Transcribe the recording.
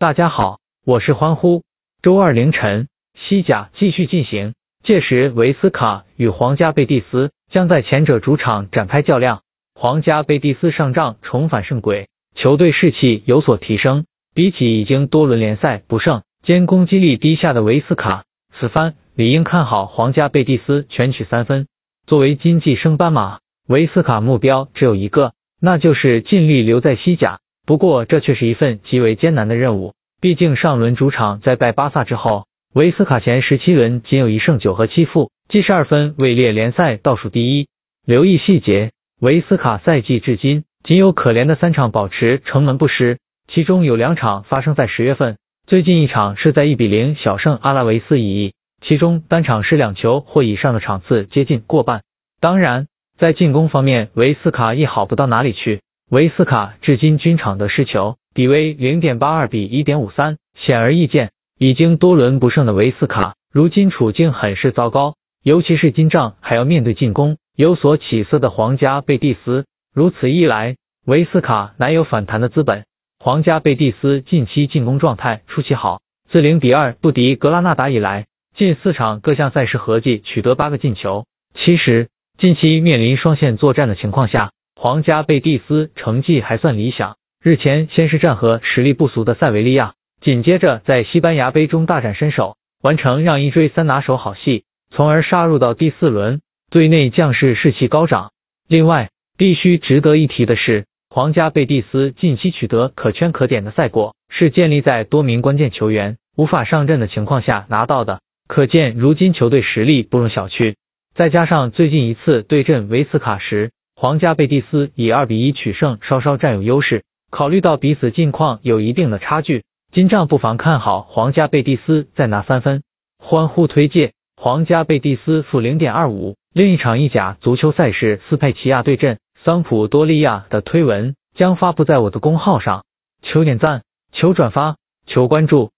大家好，我是欢呼。周二凌晨，西甲继续进行，届时维斯卡与皇家贝蒂斯将在前者主场展开较量。皇家贝蒂斯上仗重返胜轨，球队士气有所提升。比起已经多轮联赛不胜兼攻击力低下的维斯卡，此番理应看好皇家贝蒂斯全取三分。作为金季升班马，维斯卡目标只有一个，那就是尽力留在西甲。不过这却是一份极为艰难的任务，毕竟上轮主场在败巴萨之后，维斯卡前十七轮仅有一胜九和七负，积十二分，位列联赛倒数第一。留意细节。维斯卡赛季至今仅有可怜的三场保持城门不失，其中有两场发生在十月份，最近一场是在一比零小胜阿拉维斯一役，其中单场失两球或以上的场次接近过半。当然，在进攻方面，维斯卡亦好不到哪里去。维斯卡至今均场得失球比为零点八二比一点五三，显而易见，已经多轮不胜的维斯卡，如今处境很是糟糕，尤其是今仗还要面对进攻。有所起色的皇家贝蒂斯，如此一来，维斯卡难有反弹的资本。皇家贝蒂斯近期进攻状态出奇好，自零比二不敌格拉纳达以来，近四场各项赛事合计取得八个进球。其实，近期面临双线作战的情况下，皇家贝蒂斯成绩还算理想。日前先是战和实力不俗的塞维利亚，紧接着在西班牙杯中大展身手，完成让一追三拿手好戏，从而杀入到第四轮。队内将士士气高涨。另外，必须值得一提的是，皇家贝蒂斯近期取得可圈可点的赛果，是建立在多名关键球员无法上阵的情况下拿到的，可见如今球队实力不容小觑。再加上最近一次对阵维斯卡时，皇家贝蒂斯以二比一取胜，稍稍占有优势。考虑到彼此近况有一定的差距，金帐不妨看好皇家贝蒂斯再拿三分。欢呼推介。皇家贝蒂斯负零点二五。另一场意甲足球赛事斯佩齐亚对阵桑普多利亚的推文将发布在我的公号上，求点赞，求转发，求关注。